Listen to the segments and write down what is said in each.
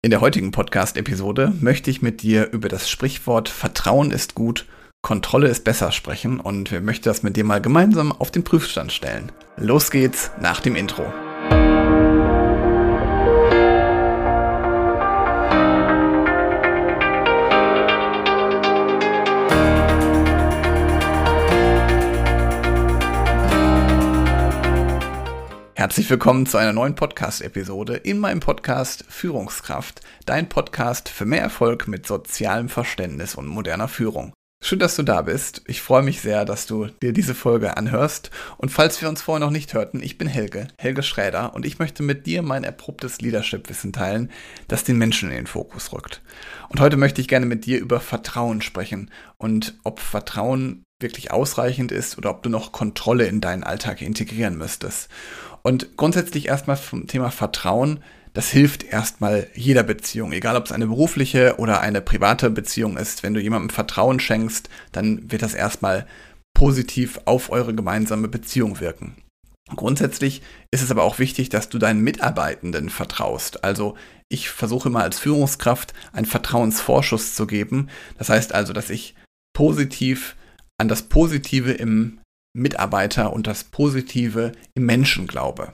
In der heutigen Podcast-Episode möchte ich mit dir über das Sprichwort Vertrauen ist gut, Kontrolle ist besser sprechen und wir möchten das mit dir mal gemeinsam auf den Prüfstand stellen. Los geht's nach dem Intro. Herzlich willkommen zu einer neuen Podcast-Episode in meinem Podcast Führungskraft, dein Podcast für mehr Erfolg mit sozialem Verständnis und moderner Führung. Schön, dass du da bist. Ich freue mich sehr, dass du dir diese Folge anhörst. Und falls wir uns vorher noch nicht hörten, ich bin Helge, Helge Schräder, und ich möchte mit dir mein erprobtes Leadership-Wissen teilen, das den Menschen in den Fokus rückt. Und heute möchte ich gerne mit dir über Vertrauen sprechen und ob Vertrauen wirklich ausreichend ist oder ob du noch Kontrolle in deinen Alltag integrieren müsstest. Und grundsätzlich erstmal vom Thema Vertrauen, das hilft erstmal jeder Beziehung, egal ob es eine berufliche oder eine private Beziehung ist. Wenn du jemandem Vertrauen schenkst, dann wird das erstmal positiv auf eure gemeinsame Beziehung wirken. Grundsätzlich ist es aber auch wichtig, dass du deinen Mitarbeitenden vertraust. Also ich versuche mal als Führungskraft einen Vertrauensvorschuss zu geben. Das heißt also, dass ich positiv an das Positive im Mitarbeiter und das Positive im Menschen glaube.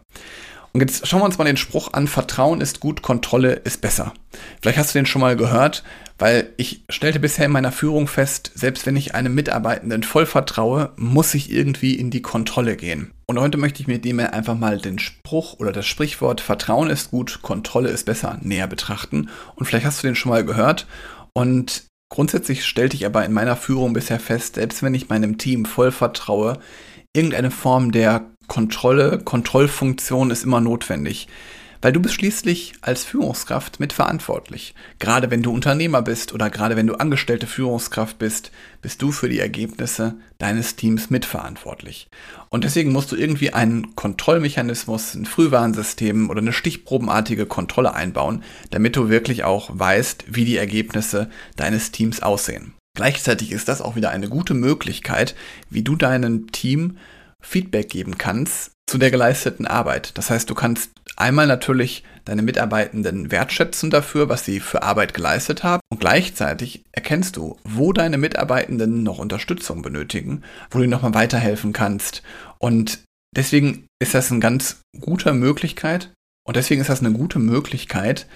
Und jetzt schauen wir uns mal den Spruch an, Vertrauen ist gut, Kontrolle ist besser. Vielleicht hast du den schon mal gehört, weil ich stellte bisher in meiner Führung fest, selbst wenn ich einem Mitarbeitenden voll vertraue, muss ich irgendwie in die Kontrolle gehen. Und heute möchte ich mit dem einfach mal den Spruch oder das Sprichwort Vertrauen ist gut, Kontrolle ist besser näher betrachten. Und vielleicht hast du den schon mal gehört. Und Grundsätzlich stellte ich aber in meiner Führung bisher fest, selbst wenn ich meinem Team voll vertraue, irgendeine Form der Kontrolle, Kontrollfunktion ist immer notwendig. Weil du bist schließlich als Führungskraft mitverantwortlich. Gerade wenn du Unternehmer bist oder gerade wenn du angestellte Führungskraft bist, bist du für die Ergebnisse deines Teams mitverantwortlich. Und deswegen musst du irgendwie einen Kontrollmechanismus, ein Frühwarnsystem oder eine stichprobenartige Kontrolle einbauen, damit du wirklich auch weißt, wie die Ergebnisse deines Teams aussehen. Gleichzeitig ist das auch wieder eine gute Möglichkeit, wie du deinem Team Feedback geben kannst zu der geleisteten Arbeit. Das heißt, du kannst einmal natürlich deine Mitarbeitenden wertschätzen dafür, was sie für Arbeit geleistet haben. Und gleichzeitig erkennst du, wo deine Mitarbeitenden noch Unterstützung benötigen, wo du nochmal weiterhelfen kannst. Und deswegen ist das eine ganz gute Möglichkeit und deswegen ist das eine gute Möglichkeit,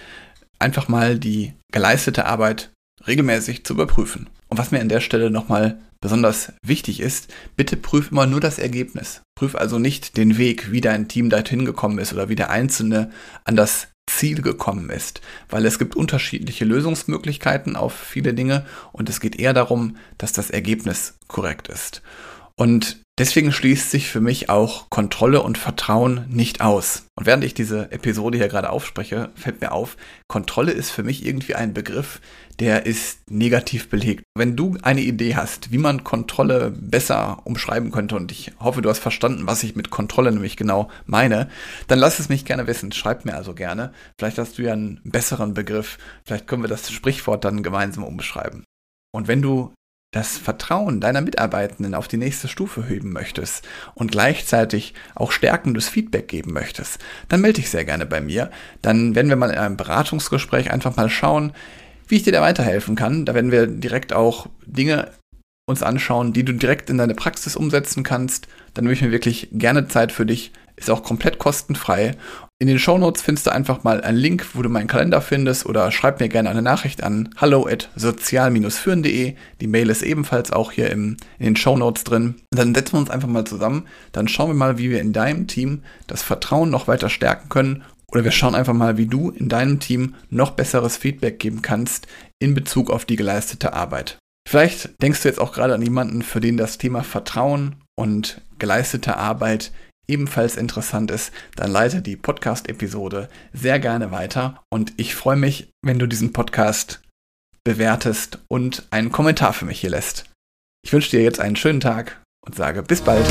einfach mal die geleistete Arbeit regelmäßig zu überprüfen. Und was mir an der Stelle nochmal besonders wichtig ist, bitte prüf immer nur das Ergebnis. Prüf also nicht den Weg, wie dein Team dorthin gekommen ist oder wie der Einzelne an das Ziel gekommen ist, weil es gibt unterschiedliche Lösungsmöglichkeiten auf viele Dinge und es geht eher darum, dass das Ergebnis korrekt ist. Und deswegen schließt sich für mich auch Kontrolle und Vertrauen nicht aus. Und während ich diese Episode hier gerade aufspreche, fällt mir auf, Kontrolle ist für mich irgendwie ein Begriff, der ist negativ belegt. Wenn du eine Idee hast, wie man Kontrolle besser umschreiben könnte, und ich hoffe, du hast verstanden, was ich mit Kontrolle nämlich genau meine, dann lass es mich gerne wissen. Schreib mir also gerne. Vielleicht hast du ja einen besseren Begriff. Vielleicht können wir das Sprichwort dann gemeinsam umschreiben. Und wenn du das Vertrauen deiner Mitarbeitenden auf die nächste Stufe heben möchtest und gleichzeitig auch stärkendes Feedback geben möchtest, dann melde dich sehr gerne bei mir. Dann werden wir mal in einem Beratungsgespräch einfach mal schauen, wie ich dir da weiterhelfen kann. Da werden wir direkt auch Dinge uns anschauen, die du direkt in deine Praxis umsetzen kannst. Dann nehme ich mir wirklich gerne Zeit für dich. Ist auch komplett kostenfrei. In den Shownotes findest du einfach mal einen Link, wo du meinen Kalender findest oder schreib mir gerne eine Nachricht an hallo at sozial-führen.de. Die Mail ist ebenfalls auch hier im, in den Shownotes drin. Und dann setzen wir uns einfach mal zusammen. Dann schauen wir mal, wie wir in deinem Team das Vertrauen noch weiter stärken können. Oder wir schauen einfach mal, wie du in deinem Team noch besseres Feedback geben kannst in Bezug auf die geleistete Arbeit. Vielleicht denkst du jetzt auch gerade an jemanden, für den das Thema Vertrauen und geleistete Arbeit ebenfalls interessant ist, dann leite die Podcast-Episode sehr gerne weiter und ich freue mich, wenn du diesen Podcast bewertest und einen Kommentar für mich hier lässt. Ich wünsche dir jetzt einen schönen Tag und sage bis bald.